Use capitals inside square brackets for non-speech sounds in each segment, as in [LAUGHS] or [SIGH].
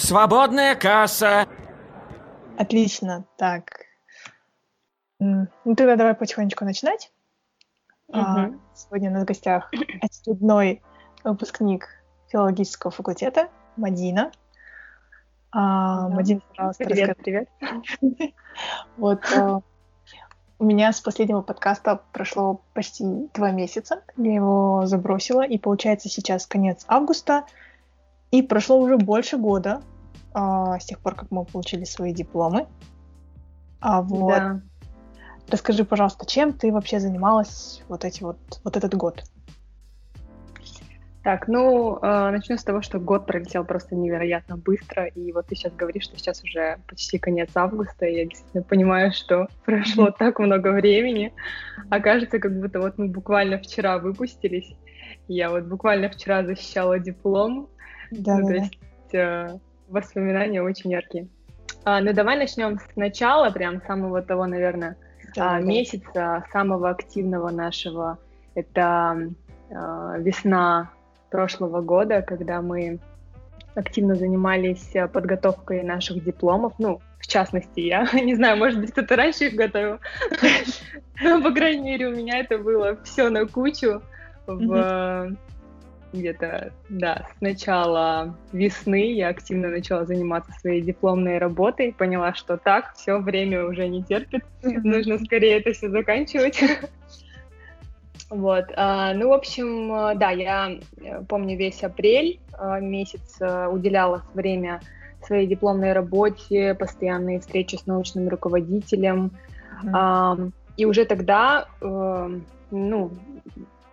Свободная касса. Отлично. Так. Ну, тогда давай потихонечку начинать. Угу. А, сегодня у нас в гостях [CLEARS THROAT] очередной выпускник филологического факультета Мадина. А, да. Мадина, пожалуйста, привет, расскажи. привет. [LAUGHS] Вот а, у меня с последнего подкаста прошло почти два месяца. Я его забросила, и получается сейчас конец августа. И прошло уже больше года а, с тех пор, как мы получили свои дипломы. А вот. Да. расскажи, пожалуйста, чем ты вообще занималась вот эти вот вот этот год? Так, ну, э, начну с того, что год пролетел просто невероятно быстро, и вот ты сейчас говоришь, что сейчас уже почти конец августа, и я действительно понимаю, что [LAUGHS] прошло так много времени, а кажется, как будто вот мы буквально вчера выпустились, я вот буквально вчера защищала диплом, да, ну, да, то есть э, воспоминания очень яркие. А, ну, давай начнем сначала, прям самого того, наверное, да, а, да. месяца, самого активного нашего, это э, весна прошлого года, когда мы активно занимались э, подготовкой наших дипломов. Ну, в частности, я [LAUGHS] не знаю, может быть, кто-то раньше их готовил. [LAUGHS] Но, по крайней мере, у меня это было все на кучу в где-то, да, с начала весны я активно начала заниматься своей дипломной работой, поняла, что так, все, время уже не терпит, нужно скорее это все заканчивать. Вот, а, ну, в общем, э, да, я э, помню весь апрель э, месяц уделяла время своей дипломной работе, постоянные встречи с научным руководителем, mm-hmm. и уже тогда, ну,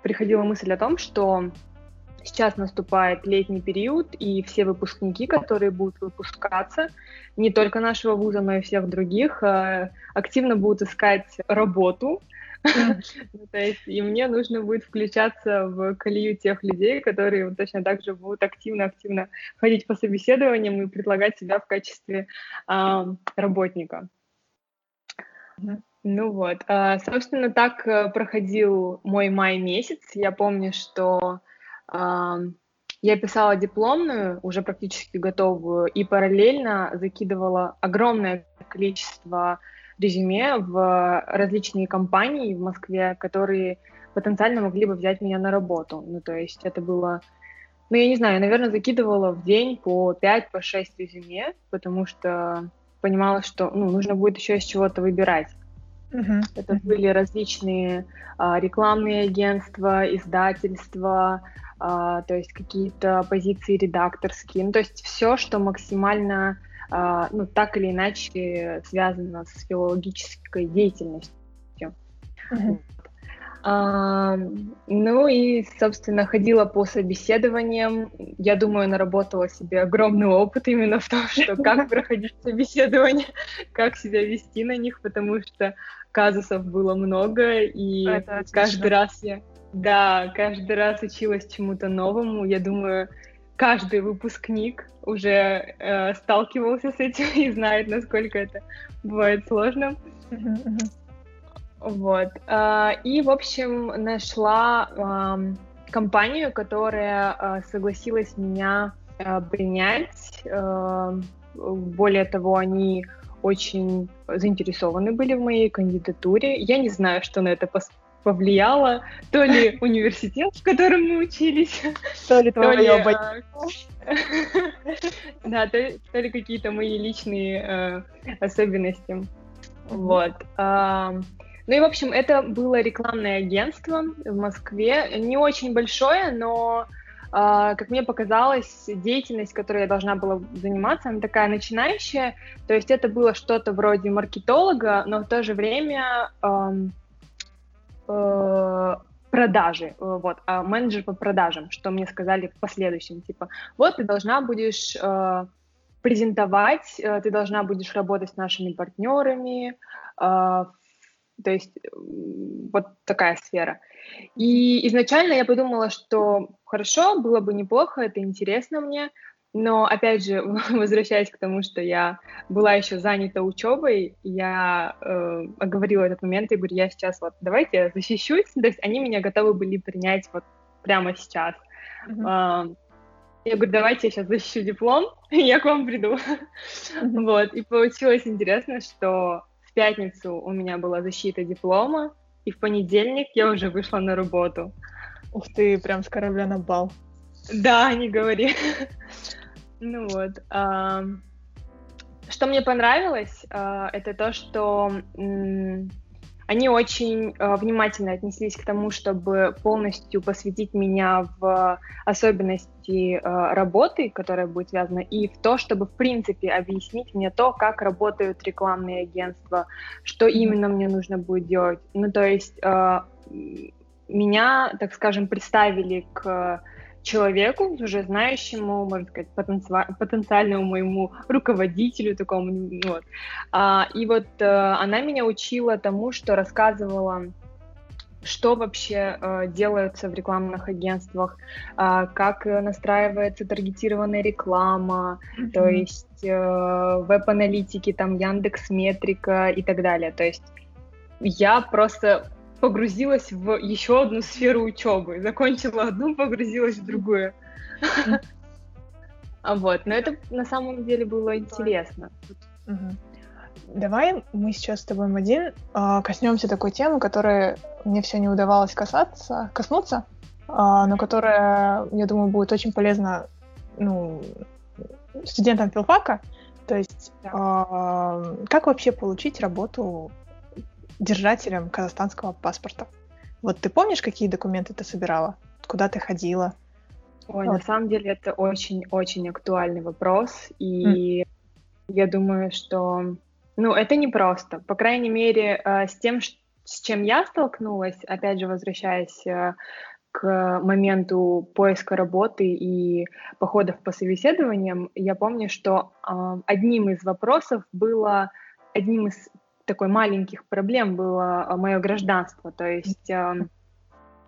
приходила мысль о том, что сейчас наступает летний период, и все выпускники, которые будут выпускаться, не только нашего вуза, но и всех других, активно будут искать работу, [LAUGHS] ну, то есть, и мне нужно будет включаться в колею тех людей, которые точно так же будут активно-активно ходить по собеседованиям и предлагать себя в качестве э, работника. Ну вот, э, собственно, так э, проходил мой май месяц. Я помню, что э, я писала дипломную, уже практически готовую, и параллельно закидывала огромное количество резюме в различные компании в Москве, которые потенциально могли бы взять меня на работу. Ну, то есть это было... Ну, я не знаю, я, наверное, закидывала в день по 5, по 6 резюме, потому что понимала, что ну, нужно будет еще из чего-то выбирать. Uh-huh. Это uh-huh. были различные а, рекламные агентства, издательства, то есть какие-то позиции редакторские, ну, то есть все, что максимально а, ну, так или иначе связано с филологической деятельностью. Mm-hmm. А, ну и, собственно, ходила по собеседованиям. Я думаю, наработала себе огромный опыт именно в том, что как [LAUGHS] проходить собеседование, как себя вести на них, потому что казусов было много, и каждый раз я, да, каждый раз училась чему-то новому. Я думаю, каждый выпускник уже э, сталкивался с этим [LAUGHS] и знает, насколько это бывает сложно. Вот. Э, и, в общем, нашла компанию, которая э, согласилась меня э, принять. Э, более того, они очень заинтересованы были в моей кандидатуре. Я не знаю, что на это повлияло, то ли [LAUGHS] университет, в котором мы учились, то ли твое а, [LAUGHS] Да, то ли какие-то мои личные э, особенности. Вот. Ну и, в общем, это было рекламное агентство в Москве. Не очень большое, но, а, как мне показалось, деятельность, которой я должна была заниматься, она такая начинающая. То есть это было что-то вроде маркетолога, но в то же время Э, продажи, э, вот, а менеджер по продажам, что мне сказали в последующем, типа, вот ты должна будешь э, презентовать, э, ты должна будешь работать с нашими партнерами, э, то есть э, вот такая сфера. И изначально я подумала, что хорошо, было бы неплохо, это интересно мне, но, опять же, [LAUGHS] возвращаясь к тому, что я была еще занята учебой, я э, оговорила этот момент и говорю, я сейчас вот, давайте я защищусь. То есть они меня готовы были принять вот прямо сейчас. Mm-hmm. Э, Я говорю, давайте я сейчас защищу диплом, [LAUGHS] и я к вам приду. Вот, и получилось интересно, что в пятницу у меня была защита диплома, и в понедельник я уже вышла на работу. Ух ты, прям с корабля на бал. Да, не говори. Ну вот. Что мне понравилось, а, это то, что они очень э, внимательно отнеслись к тому, чтобы полностью посвятить меня в особенности э, работы, которая будет связана, и в то, чтобы, в принципе, объяснить мне то, как работают рекламные агентства, что именно мне нужно будет делать. Ну, то есть меня, так скажем, представили к человеку, уже знающему, можно сказать, потенциальному моему руководителю такому, вот. А, и вот а, она меня учила тому, что рассказывала что вообще э, делается в рекламных агентствах, э, как настраивается таргетированная реклама, mm-hmm. то есть э, веб-аналитики, там Яндекс Метрика и так далее. То есть я просто погрузилась в еще одну сферу учебы. Закончила одну, погрузилась в другую. [LAUGHS] А вот, но это на самом деле было интересно. Давай мы сейчас с тобой, Мадин, а, коснемся такой темы, которой мне все не удавалось касаться, коснуться, а, но которая, я думаю, будет очень полезна ну, студентам филфака. То есть, да. как вообще получить работу держателем казахстанского паспорта. Вот ты помнишь, какие документы ты собирала? Куда ты ходила? Ой, вот. на самом деле это очень-очень актуальный вопрос, и mm. я думаю, что, ну, это непросто. По крайней мере, э, с тем, с чем я столкнулась, опять же, возвращаясь э, к моменту поиска работы и походов по собеседованиям, я помню, что э, одним из вопросов было, одним из такой маленьких проблем было а, мое гражданство. То есть, э,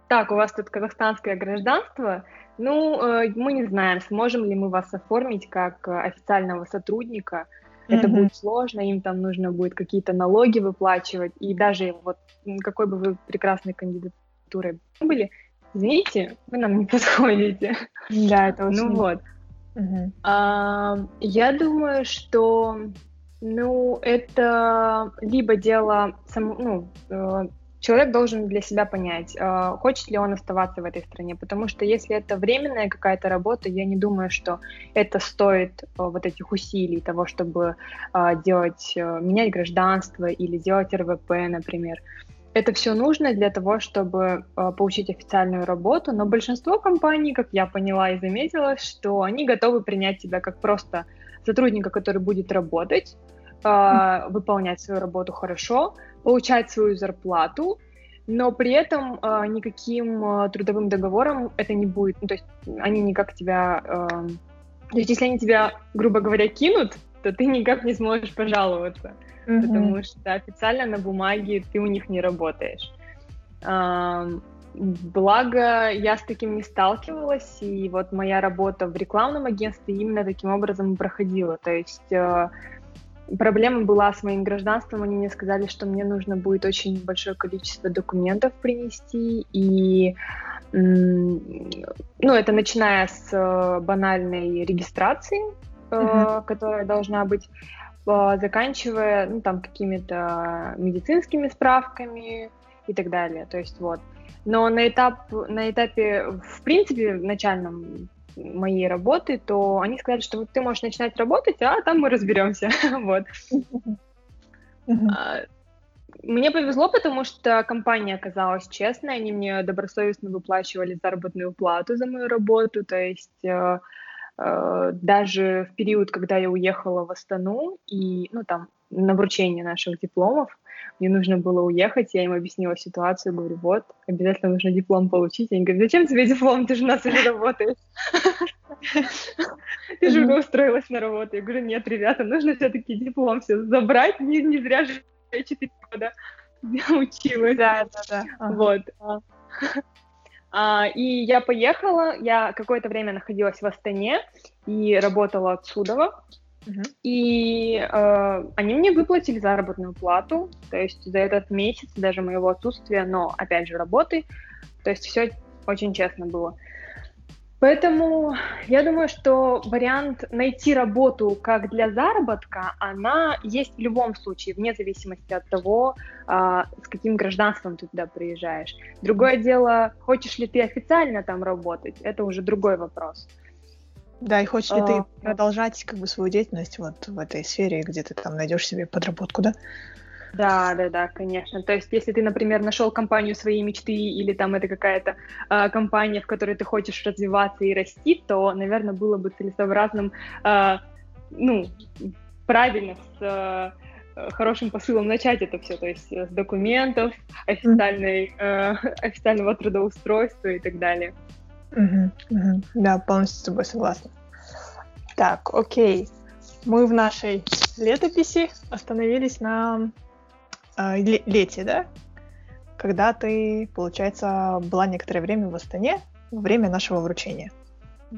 так, у вас тут казахстанское гражданство, ну, э, мы не знаем, сможем ли мы вас оформить как э, официального сотрудника. Это mm-hmm. будет сложно, им там нужно будет какие-то налоги выплачивать. И даже вот какой бы вы прекрасной кандидатурой были, извините, вы нам не [LAUGHS] подходите. Да, это очень... Ну вот. Uh-huh. А, я думаю, что ну, это либо дело, сам, ну, э, человек должен для себя понять, э, хочет ли он оставаться в этой стране, потому что если это временная какая-то работа, я не думаю, что это стоит э, вот этих усилий того, чтобы делать, менять гражданство или делать РВП, например. Это все нужно для того, чтобы получить официальную работу, но большинство компаний, как я поняла и заметила, что они готовы принять тебя как просто сотрудника, который будет работать, э, выполнять свою работу хорошо, получать свою зарплату, но при этом э, никаким э, трудовым договором это не будет. Ну, то есть они никак тебя... Э, то есть если они тебя, грубо говоря, кинут, то ты никак не сможешь пожаловаться, mm-hmm. потому что официально на бумаге ты у них не работаешь. Э, Благо, я с таким не сталкивалась, и вот моя работа в рекламном агентстве именно таким образом проходила. То есть э, проблема была с моим гражданством. Они мне сказали, что мне нужно будет очень большое количество документов принести, и ну, это начиная с э, банальной регистрации, mm-hmm. которая должна быть, заканчивая, ну, там, какими-то медицинскими справками и так далее. То есть вот. Но на, этап, на этапе, в принципе, начальном моей работы, то они сказали, что вот ты можешь начинать работать, а там мы разберемся. [LAUGHS] вот. А, мне повезло, потому что компания оказалась честной, они мне добросовестно выплачивали заработную плату за мою работу, то есть э, э, даже в период, когда я уехала в Астану и, ну, там, на вручение наших дипломов, мне нужно было уехать, я им объяснила ситуацию, говорю, вот, обязательно нужно диплом получить. Они говорят, зачем тебе диплом, ты же у нас уже работаешь. Ты же уже устроилась на работу. Я говорю, нет, ребята, нужно все-таки диплом все забрать, не, не зря же я 4 года [LAUGHS] училась. Да, да, да. Вот. А, и я поехала, я какое-то время находилась в Астане и работала отсюда. И э, они мне выплатили заработную плату, то есть за этот месяц, даже моего отсутствия, но опять же работы, то есть все очень честно было. Поэтому я думаю, что вариант найти работу как для заработка, она есть в любом случае, вне зависимости от того, а, с каким гражданством ты туда приезжаешь. Другое дело, хочешь ли ты официально там работать, это уже другой вопрос. Да, и хочешь ли а, ты продолжать как бы свою деятельность вот в этой сфере, где ты там найдешь себе подработку, да? Да, да, да, конечно. То есть, если ты, например, нашел компанию своей мечты или там это какая-то э, компания, в которой ты хочешь развиваться и расти, то, наверное, было бы целесообразным, э, ну, правильно с э, хорошим посылом начать это все, то есть с документов, официальной, э, [LAUGHS] официального трудоустройства и так далее. Угу, угу. Да, полностью с тобой согласна. Так, окей. Мы в нашей летописи остановились на э, лете, да? Когда ты, получается, была некоторое время в Астане во время нашего вручения.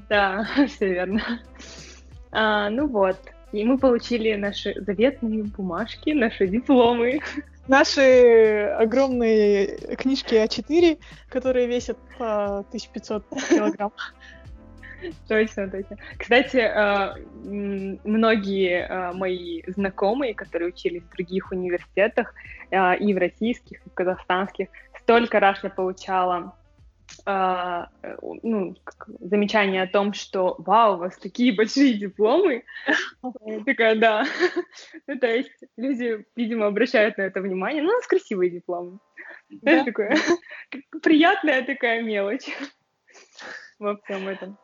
Да, [LAUGHS] все верно. А, ну вот, и мы получили наши заветные бумажки, наши дипломы. Наши огромные книжки А4, которые весят по 1500 килограмм. [LAUGHS] Точно, точно. Кстати, а, многие а, мои знакомые, которые учились в других университетах, а, и в российских, и в казахстанских, столько раз я получала ну, замечание о том, что «Вау, у вас такие большие дипломы!» Такая, да. [LAUGHS] Ну, то есть люди, видимо, обращают на это внимание. Ну, у нас красивые дипломы. Да. такое [LAUGHS] приятная такая мелочь [LAUGHS] во всем этом.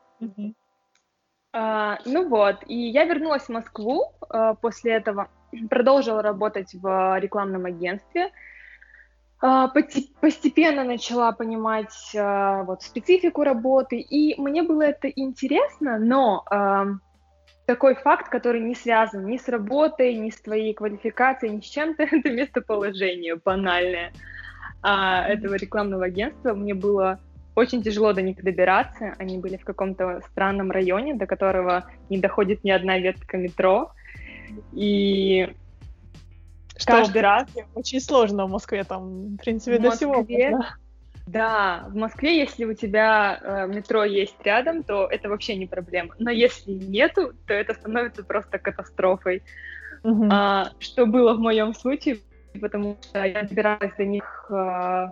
А, ну вот, и я вернулась в Москву а, после этого, [CLEARS THROAT] продолжила работать в рекламном агентстве, а, постепенно начала понимать а, вот специфику работы, и мне было это интересно, но а, такой факт, который не связан ни с работой, ни с твоей квалификацией, ни с чем-то, [LAUGHS] это местоположение банальное а, этого рекламного агентства. Мне было очень тяжело до них добираться. Они были в каком-то странном районе, до которого не доходит ни одна ветка метро. И что каждый раз... Очень сложно в Москве там, в принципе, в до Москве, всего. Да, в Москве, если у тебя э, метро есть рядом, то это вообще не проблема. Но если нету, то это становится просто катастрофой. Угу. А, что было в моем случае, потому что я добиралась до них э,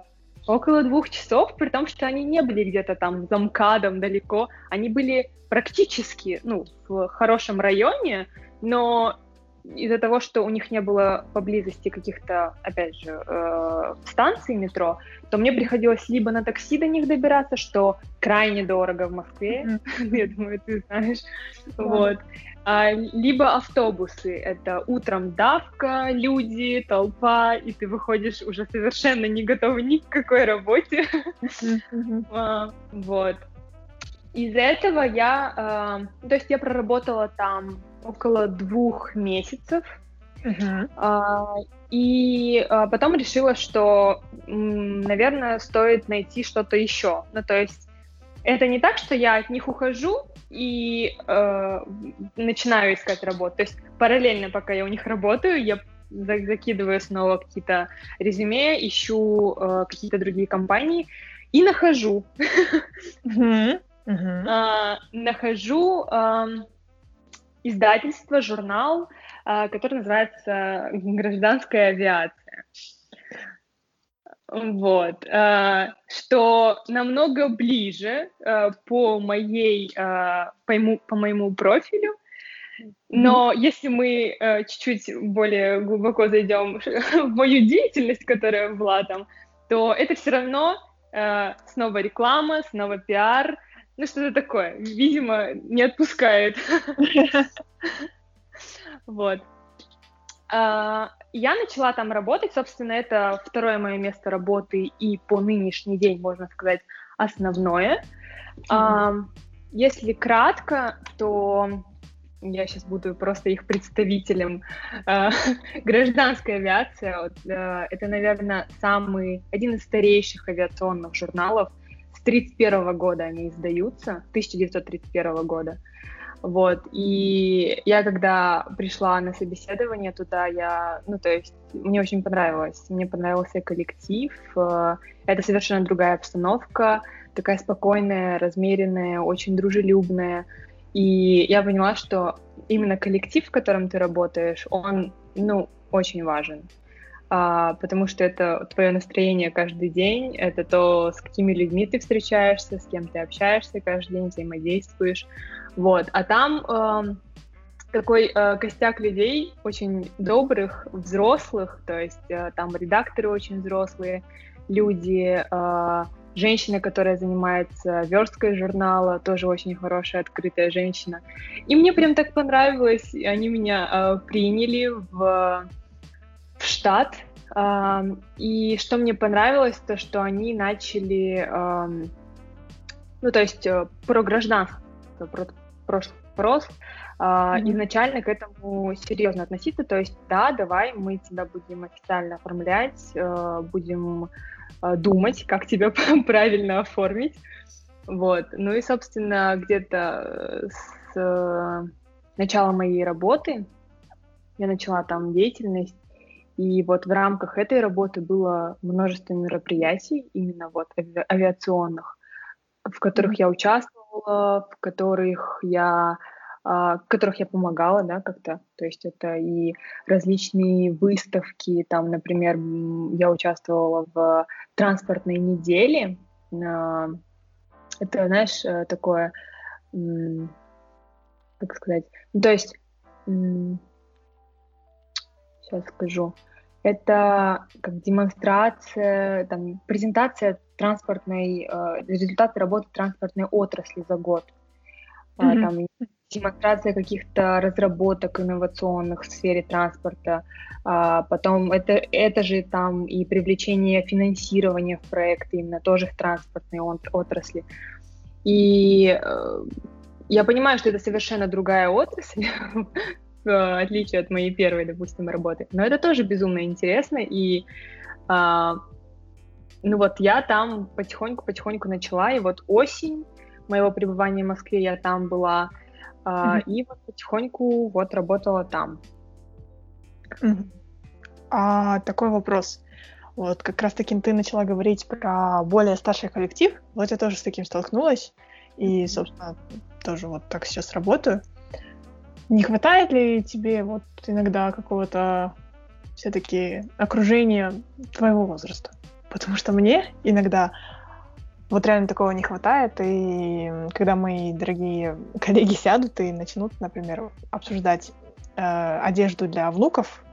около двух часов, при том, что они не были где-то там за МКАДом далеко, они были практически, ну, в хорошем районе, но из-за того, что у них не было поблизости каких-то, опять же, э, станций метро, то мне приходилось либо на такси до них добираться, что крайне дорого в Москве, mm-hmm. [LAUGHS] я думаю, ты знаешь, yeah. вот, а, либо автобусы, это утром давка, люди, толпа, и ты выходишь уже совершенно не готовый ни к какой работе, mm-hmm. [LAUGHS] а, вот. Из-за этого я, э, то есть я проработала там около двух месяцев. Uh-huh. А, и а, потом решила, что, м, наверное, стоит найти что-то еще. Ну, то есть это не так, что я от них ухожу и э, начинаю искать работу. То есть параллельно, пока я у них работаю, я закидываю снова какие-то резюме, ищу э, какие-то другие компании и нахожу. [LAUGHS] Uh-huh. Uh-huh. А, нахожу издательство, журнал, а, который называется «Гражданская авиация». Вот, а, что намного ближе а, по моей, по моему, по моему профилю, но mm-hmm. если мы чуть-чуть более глубоко зайдем [LAUGHS] в мою деятельность, которая была там, то это все равно снова реклама, снова пиар, ну, что-то такое. Видимо, не отпускает. Вот. А, я начала там работать, собственно, это второе мое место работы и по нынешний день, можно сказать, основное. Если кратко, то я сейчас буду просто их представителем. А, гражданская авиация, это, наверное, самый, один из старейших авиационных журналов, 1931 года они издаются, 1931 года. Вот, и я когда пришла на собеседование туда, я, ну, то есть, мне очень понравилось, мне понравился коллектив, э, это совершенно другая обстановка, такая спокойная, размеренная, очень дружелюбная. И я поняла, что именно коллектив, в котором ты работаешь, он, ну, очень важен. А, потому что это твое настроение каждый день, это то, с какими людьми ты встречаешься, с кем ты общаешься каждый день, взаимодействуешь. Вот. А там э, такой э, костяк людей, очень добрых, взрослых, то есть э, там редакторы очень взрослые, люди, э, женщина, которая занимается версткой журнала, тоже очень хорошая, открытая женщина. И мне прям так понравилось, они меня приняли в, в штат, э, и что мне понравилось, то что они начали, э, ну то есть э, про гражданство, про прошлый вопрос, mm-hmm. изначально к этому серьезно относиться, то есть да, давай мы тебя будем официально оформлять, uh, будем uh, думать, как тебя [LAUGHS] правильно оформить, вот. Ну и собственно где-то с э, начала моей работы я начала там деятельность, и вот в рамках этой работы было множество мероприятий именно вот ави- авиационных, в которых mm-hmm. я участвовала, в которых я а, в которых я помогала, да, как-то. То есть это и различные выставки, там, например, я участвовала в транспортной неделе. Это, знаешь, э, такое, как сказать, ну, то есть, сейчас скажу, это как демонстрация, там, презентация транспортной, э, результаты работы транспортной отрасли за год. Mm-hmm. Там демонстрация каких-то разработок инновационных в сфере транспорта, а потом это, это же там и привлечение финансирования в проекты именно тоже в транспортной отрасли. И э, я понимаю, что это совершенно другая отрасль, [LAUGHS] в отличие от моей первой, допустим, работы, но это тоже безумно интересно, и а, ну вот я там потихоньку-потихоньку начала, и вот осень моего пребывания в Москве я там была, а, и вот потихоньку вот работала там. А, такой вопрос. Вот как раз-таки ты начала говорить про более старший коллектив. Вот я тоже с таким столкнулась. И, собственно, тоже вот так сейчас работаю. Не хватает ли тебе вот иногда какого-то все-таки окружения твоего возраста? Потому что мне иногда вот реально такого не хватает, и когда мои дорогие [LAUGHS] коллеги сядут и начнут, например, обсуждать э, одежду для внуков,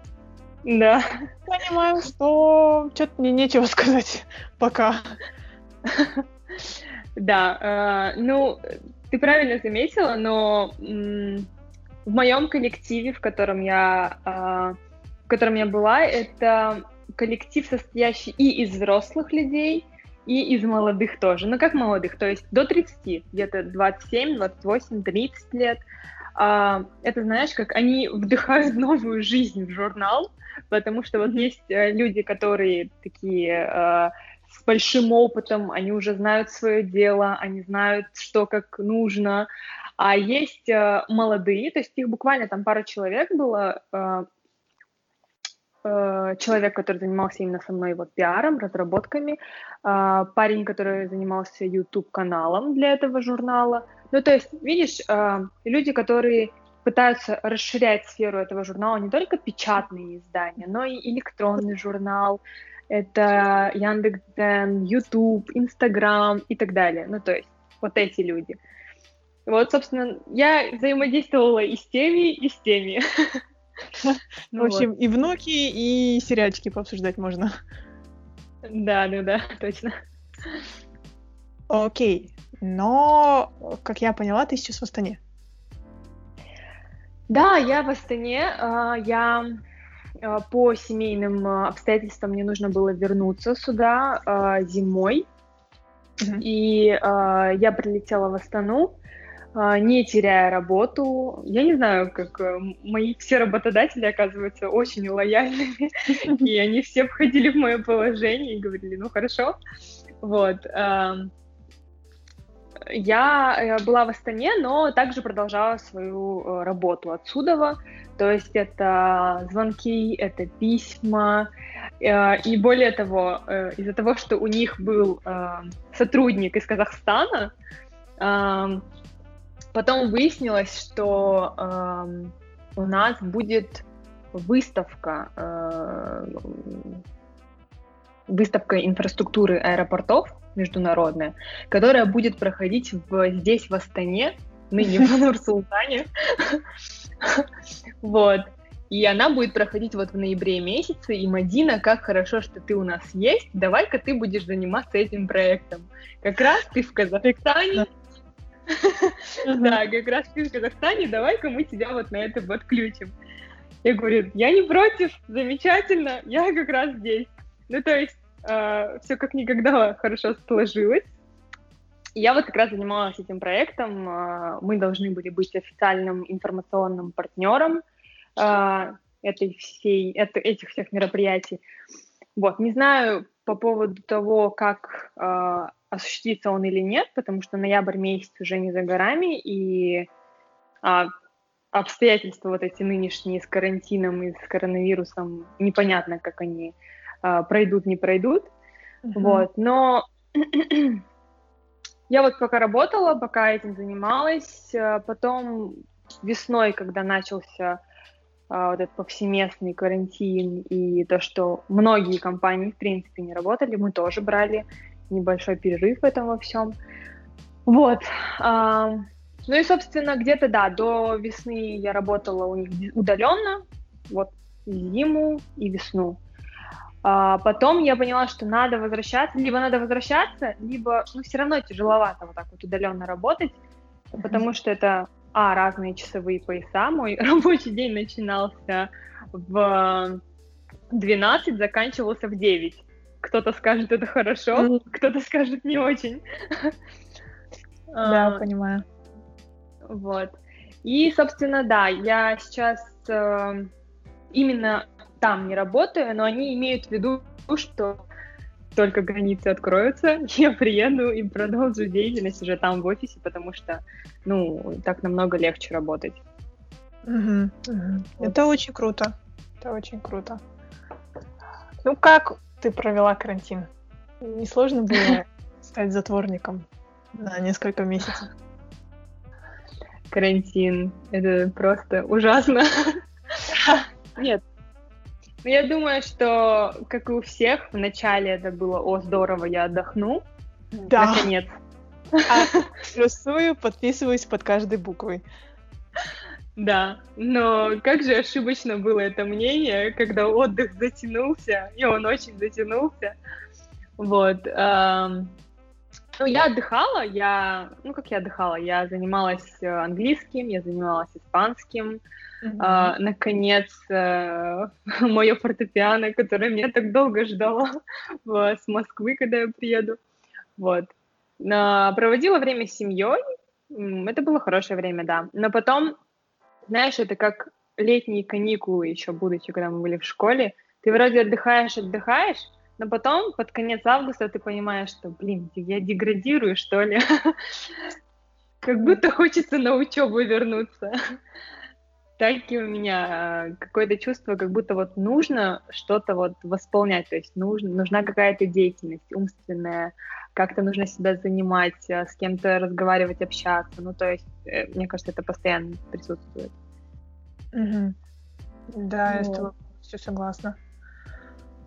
да. Понимаю, что что-то мне нечего [LAUGHS] сказать пока. [LAUGHS] Да, э, ну, ты правильно заметила, но м- в моем коллективе, в котором я, э, в котором я была, это коллектив, состоящий и из взрослых людей, и из молодых тоже. Ну, как молодых, то есть до 30, где-то 27, 28, 30 лет. А, это, знаешь, как они вдыхают новую жизнь в журнал, потому что вот есть э, люди, которые такие а, с большим опытом, они уже знают свое дело, они знают, что как нужно, а есть а, молодые, то есть их буквально там пара человек было, а, Э, человек, который занимался именно со мной вот пиаром, разработками, э, парень, который занимался YouTube-каналом для этого журнала. Ну, то есть, видишь, э, люди, которые пытаются расширять сферу этого журнала, не только печатные издания, но и электронный журнал, это Яндекс.Дзен, YouTube, Instagram и так далее. Ну, то есть, вот эти люди. Вот, собственно, я взаимодействовала и с теми, и с теми. Ну, в общем, и внуки, и сериальчики пообсуждать можно. Да, да, да, точно. Окей. Но, как я поняла, ты сейчас в Астане. Да, я в Астане. А, я а, по семейным а, обстоятельствам мне нужно было вернуться сюда зимой. И я прилетела в Астану. А, не теряя работу. Я не знаю, как э, мои все работодатели оказываются очень лояльными, [LAUGHS] и они все входили в мое положение и говорили, ну хорошо. Вот. я была в Астане, но также продолжала свою работу отсюда. То есть это звонки, это письма. И более того, из-за того, что у них был сотрудник из Казахстана, потом выяснилось, что у нас будет выставка, э, выставка инфраструктуры аэропортов международная, которая будет проходить в, здесь, в Астане, ныне в [LAUGHS] Нур-Султане. Вот. И она будет проходить вот в ноябре месяце. И Мадина, как хорошо, что ты у нас есть. Давай-ка ты будешь заниматься этим проектом. Как раз ты в Казахстане. Да, как раз в Казахстане. Давай-ка мы тебя вот на это вот включим. Я говорю, я не против, замечательно, я как раз здесь. Ну, то есть, э, все как никогда хорошо сложилось. Я вот как раз занималась этим проектом. Э, мы должны были быть официальным информационным партнером э, этой всей, это, этих всех мероприятий. Вот, не знаю по поводу того, как э, осуществится он или нет, потому что ноябрь месяц уже не за горами, и а, обстоятельства вот эти нынешние с карантином и с коронавирусом, непонятно, как они э, пройдут, не пройдут. Uh-huh. Вот, но [CLEARS THROAT] я вот пока работала, пока этим занималась, а, потом весной, когда начался а, вот этот повсеместный карантин и то, что многие компании, в принципе, не работали, мы тоже брали небольшой перерыв в этом во всем. Вот. А, ну и, собственно, где-то, да, до весны я работала у них удаленно, вот зиму и весну. А потом я поняла, что надо возвращаться, либо надо возвращаться, либо, ну, все равно тяжеловато вот так вот удаленно работать, потому что это, а, разные часовые пояса. Мой [LAUGHS] рабочий день начинался в 12, заканчивался в 9. Кто-то скажет, это хорошо, кто-то скажет, не очень. [LAUGHS] Да, а, понимаю. Вот. И, собственно, да, я сейчас э, именно там не работаю, но они имеют в виду, что только границы откроются, [LAUGHS] я приеду и продолжу деятельность уже там в офисе, потому что, ну, так намного легче работать. Угу, угу. Вот. Это очень круто. Это очень круто. Ну, как ты провела карантин? Не сложно было [LAUGHS] стать затворником на несколько месяцев? карантин. Это просто ужасно. [LAUGHS] Нет. Ну, я думаю, что, как и у всех, вначале это было «О, здорово, я отдохну». Да. Наконец. А, плюсую, подписываюсь под каждой буквой. Да, но как же ошибочно было это мнение, когда отдых затянулся, и он очень затянулся. Вот. Ну, я отдыхала, я, ну, как я отдыхала, я занималась э, английским, я занималась испанским, mm-hmm. а, наконец, э, [LAUGHS] мое фортепиано, которое меня так долго ждало [LAUGHS] в, с Москвы, когда я приеду, вот. Но проводила время с семьей, это было хорошее время, да, но потом, знаешь, это как летние каникулы еще, будучи, когда мы были в школе, ты вроде отдыхаешь, отдыхаешь, но потом, под конец августа, ты понимаешь, что, блин, я деградирую, что ли. [LAUGHS] Как будто хочется на учебу вернуться. Так и у меня а, какое-то чувство, как будто вот нужно что-то вот восполнять, то есть нужно, нужна какая-то деятельность умственная, как-то нужно себя занимать, а, с кем-то разговаривать, общаться. Ну, то есть, э, мне кажется, это постоянно присутствует. Угу. Да, вот. я с тобой все согласна.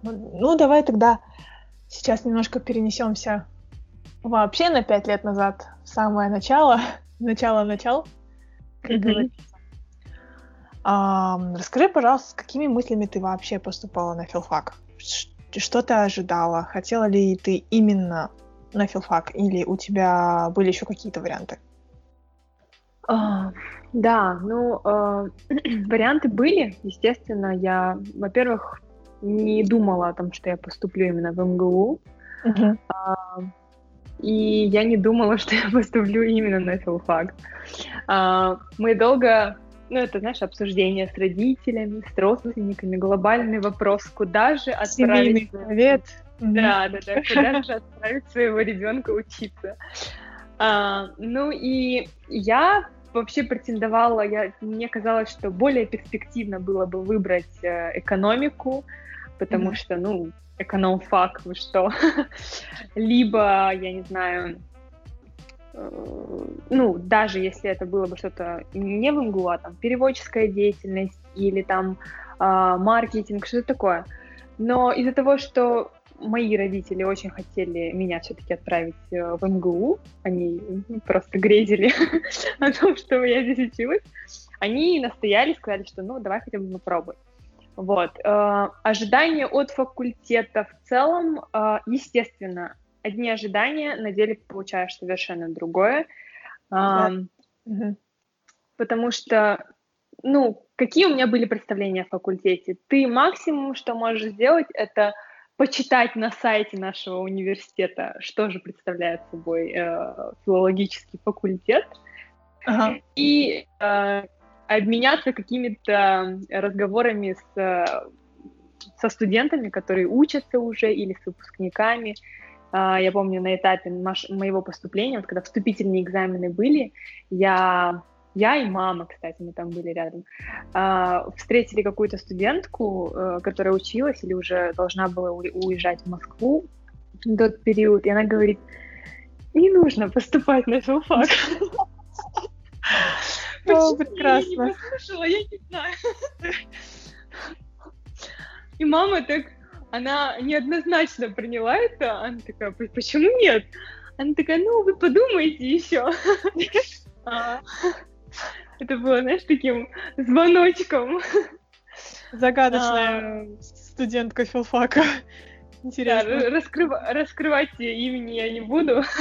Ну, давай тогда сейчас немножко перенесемся вообще на пять лет назад, в самое начало, [LAUGHS] начало-начал, как mm-hmm. говорится. Расскажи, пожалуйста, с какими мыслями ты вообще поступала на филфак? Что ты ожидала? Хотела ли ты именно на филфак или у тебя были еще какие-то варианты? Uh, да, ну, uh, [CLEARS THROAT] варианты были, естественно. Я, во-первых, не думала о том, что я поступлю именно в МГУ. Uh-huh. А, и я не думала, [LAUGHS] что я поступлю именно на филфак. Мы долго, ну это, знаешь, обсуждение с родителями, с родственниками, глобальный вопрос, куда же отправить... совет. Да, да, да, куда же отправить своего ребенка учиться. А, ну и я вообще претендовала, я, мне казалось, что более перспективно было бы выбрать э, экономику, потому mm-hmm. что, ну, эконом-фак, вы что? [LAUGHS] Либо, я не знаю, ну, даже если это было бы что-то не в МГУ, а там переводческая деятельность или там э, маркетинг, что-то такое. Но из-за того, что мои родители очень хотели меня все-таки отправить э, в МГУ, они просто грезили [LAUGHS] о том, что я здесь училась, они настояли, сказали, что ну давай хотя бы попробуй. Вот. Э, ожидания от факультета в целом, э, естественно, одни ожидания, на деле получаешь совершенно другое. Да. Угу. Потому что, ну, какие у меня были представления о факультете? Ты максимум, что можешь сделать, это почитать на сайте нашего университета, что же представляет собой э, филологический факультет, ага. и э, обменяться какими-то разговорами с, со студентами, которые учатся уже, или с выпускниками. Э, я помню, на этапе моего поступления, вот когда вступительные экзамены были, я я и мама, кстати, мы там были рядом, а, встретили какую-то студентку, э, которая училась или уже должна была уезжать в Москву в тот период, и она говорит, не нужно поступать на филфак. [LAUGHS] О, прекрасно. Я не послушала, я не знаю. [LAUGHS] И мама так, она неоднозначно приняла это. Она такая, почему нет? Она такая, ну, вы подумайте еще. [LAUGHS] Это было, знаешь, таким звоночком. Загадочная а... студентка филфака. Интересно. Да, раскрыв... раскрывать имени я не буду. [LAUGHS]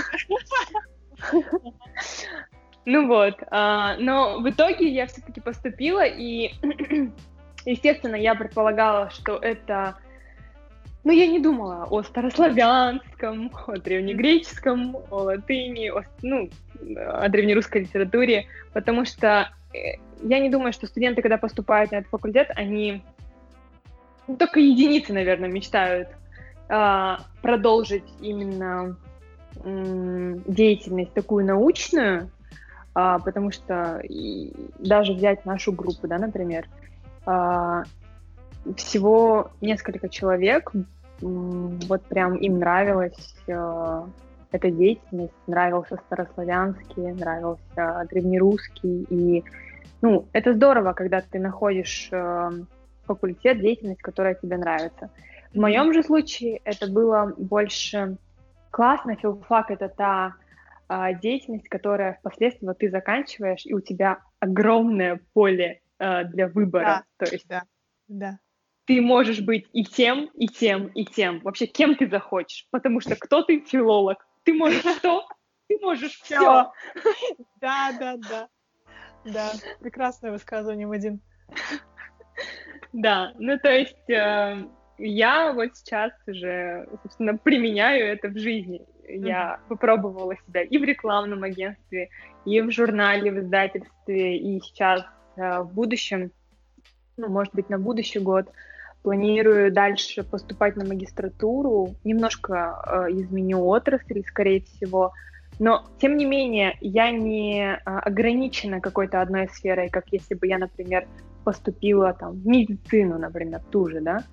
Ну вот, а, но в итоге я все-таки поступила, и, [CLEARS THROAT] естественно, я предполагала, что это... Ну, я не думала о старославянском, о древнегреческом, о латыни, о, ну, о древнерусской литературе, потому что э, я не думаю, что студенты, когда поступают на этот факультет, они ну, только единицы, наверное, мечтают э, продолжить именно э, деятельность такую научную, э, потому что и даже взять нашу группу, да, например, э, всего несколько человек, вот прям им нравилось э, эта деятельность, нравился старославянский, нравился древнерусский, и, ну, это здорово, когда ты находишь э, факультет, деятельность, которая тебе нравится. В моем же случае это было больше классно, филфак — это та э, деятельность, которая впоследствии ты заканчиваешь, и у тебя огромное поле э, для выбора, да, то есть да, да ты можешь быть и тем, и тем, и тем. Вообще, кем ты захочешь. Потому что кто ты филолог, ты можешь что? Ты можешь все. Да, да, да. Да, прекрасное высказывание, Мадин. Да, ну то есть э, я вот сейчас уже, собственно, применяю это в жизни. Я mm-hmm. попробовала себя и в рекламном агентстве, и в журнале, в издательстве, и сейчас э, в будущем, ну, может быть, на будущий год, Планирую дальше поступать на магистратуру, немножко э, изменю отрасль, скорее всего, но, тем не менее, я не э, ограничена какой-то одной сферой, как если бы я, например, поступила там, в медицину, например, ту же, да?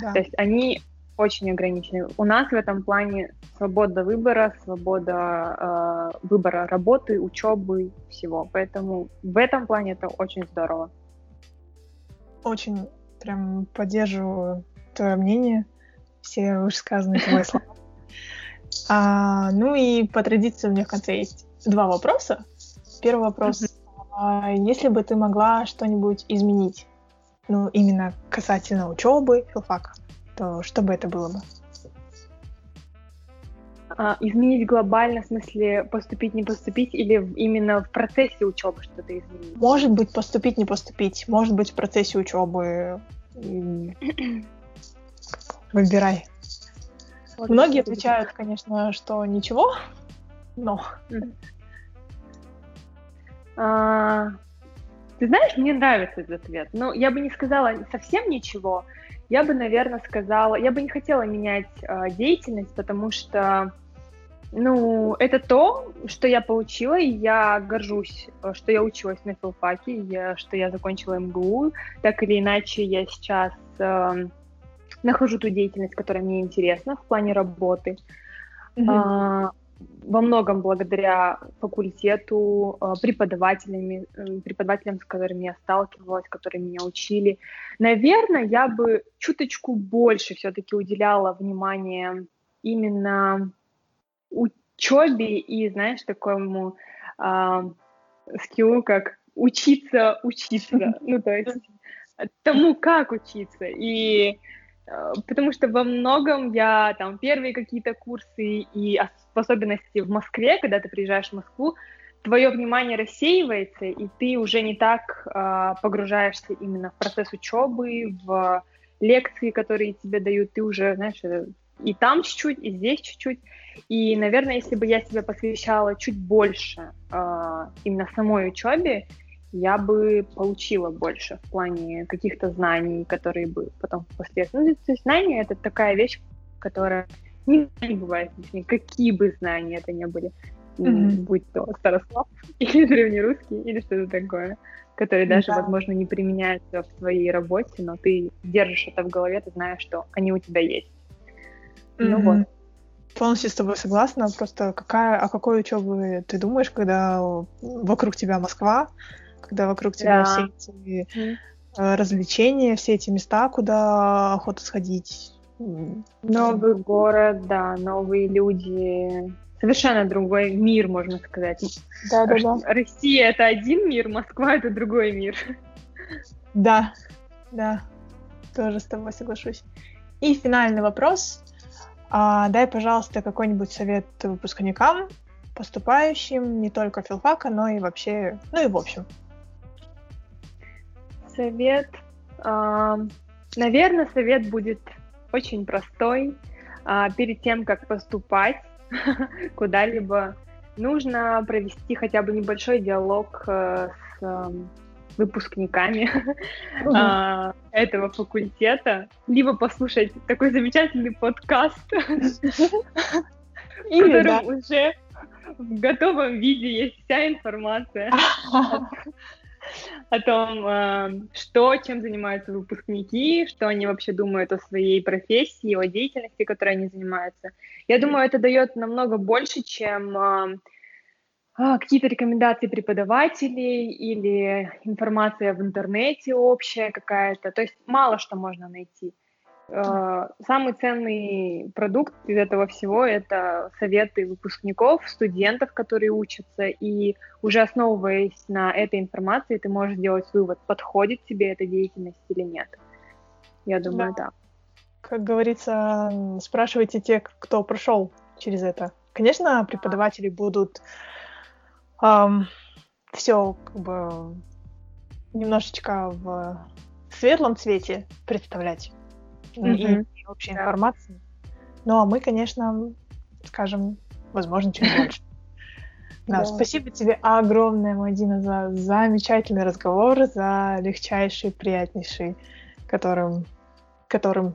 да. То есть они очень ограничены. У нас в этом плане свобода выбора, свобода э, выбора работы, учебы, всего. Поэтому в этом плане это очень здорово. Очень Прям поддерживаю твое мнение, все вышесказанные твои слова. [LAUGHS] А, ну и по традиции у меня в конце есть два вопроса. Первый вопрос. А, если бы ты могла что-нибудь изменить, ну, именно касательно учебы, филфака, то что бы это было бы? А, изменить глобально, в смысле поступить, не поступить, или именно в процессе учебы что-то изменить? Может быть, поступить, не поступить. Может быть, в процессе учебы. Выбирай. Вот Многие отвечают, конечно, что ничего, но... А, ты знаешь, мне нравится этот ответ. Но я бы не сказала совсем ничего. Я бы, наверное, сказала... Я бы не хотела менять э, деятельность, потому что Ну, это то, что я получила, и я горжусь, э, что я училась на филфаке, я, что я закончила МГУ. Так или иначе, я сейчас э, нахожу ту деятельность, которая мне интересна в плане работы. Mm-hmm. Э, во многом благодаря факультету, э, преподавателями, преподавателям, с которыми я сталкивалась, которые меня учили. Наверное, я бы чуточку больше все-таки уделяла внимание именно учебе и, знаешь, такому э, скиллу, как учиться учиться. [LAUGHS] Ну, то есть тому, как учиться. И э, потому что во многом я там первые какие-то курсы и в особенности в Москве, когда ты приезжаешь в Москву, твое внимание рассеивается, и ты уже не так э, погружаешься именно в процесс учебы, в лекции, которые тебе дают, ты уже, знаешь, э, и там чуть-чуть, и здесь чуть-чуть. И, наверное, если бы я себя посвящала чуть больше э, именно самой учебе, я бы получила больше в плане каких-то знаний, которые бы потом впоследствии... Ну, то есть знания — это такая вещь, которая не, бывает какие бы знания это ни были, mm-hmm. будь то старослав [LAUGHS] или древнерусский, или что-то такое, которые даже, да. возможно, не применяются в твоей работе, но ты держишь это в голове, ты знаешь, что они у тебя есть. Mm-hmm. Ну вот. Полностью с тобой согласна. Просто какая, о какой учебе ты думаешь, когда вокруг тебя Москва, когда вокруг тебя да. все эти mm. развлечения, все эти места, куда охота сходить? Новый город, да, новые люди, совершенно другой мир, можно сказать. Да, да, да. Россия это один мир, Москва это другой мир. Да, да, тоже с тобой соглашусь. И финальный вопрос. А, дай, пожалуйста, какой-нибудь совет выпускникам, поступающим не только филфака, но и вообще, ну и в общем. Совет, э, наверное, совет будет очень простой. Э, перед тем, как поступать [LAUGHS] куда-либо, нужно провести хотя бы небольшой диалог э, с выпускниками [LAUGHS] uh этого факультета, либо послушать такой замечательный подкаст, [LAUGHS] в котором уже в готовом виде есть вся информация о [LAUGHS] том, что, чем занимаются выпускники, что они вообще думают о своей профессии, о деятельности, которой они занимаются. Я думаю, это дает намного больше, чем а, какие-то рекомендации преподавателей или информация в интернете общая какая-то. То есть мало что можно найти. А, самый ценный продукт из этого всего — это советы выпускников, студентов, которые учатся, и уже основываясь на этой информации, ты можешь сделать вывод, подходит тебе эта деятельность или нет. Я думаю, да. да. Как говорится, спрашивайте те, кто прошел через это. Конечно, преподаватели будут эм, все как бы немножечко в светлом цвете представлять mm-hmm. и, и общей да. информации. Ну а мы, конечно, скажем, возможно, чуть [LAUGHS] больше. Да, да, спасибо тебе огромное, Мадина, за замечательный разговор, за легчайший, приятнейший, которым, которым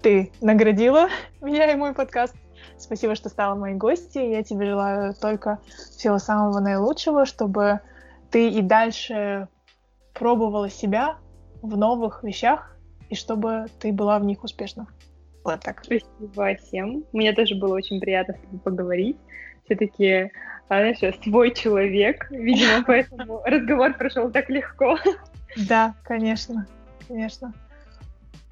ты наградила [LAUGHS] меня и мой подкаст. Спасибо, что стала моей гостьей. Я тебе желаю только всего самого наилучшего, чтобы ты и дальше пробовала себя в новых вещах, и чтобы ты была в них успешна. Вот так. Спасибо всем. Мне тоже было очень приятно с тобой поговорить. Все-таки, а, знаешь, свой человек. Видимо, поэтому [LAUGHS] разговор прошел так легко. Да, конечно, конечно.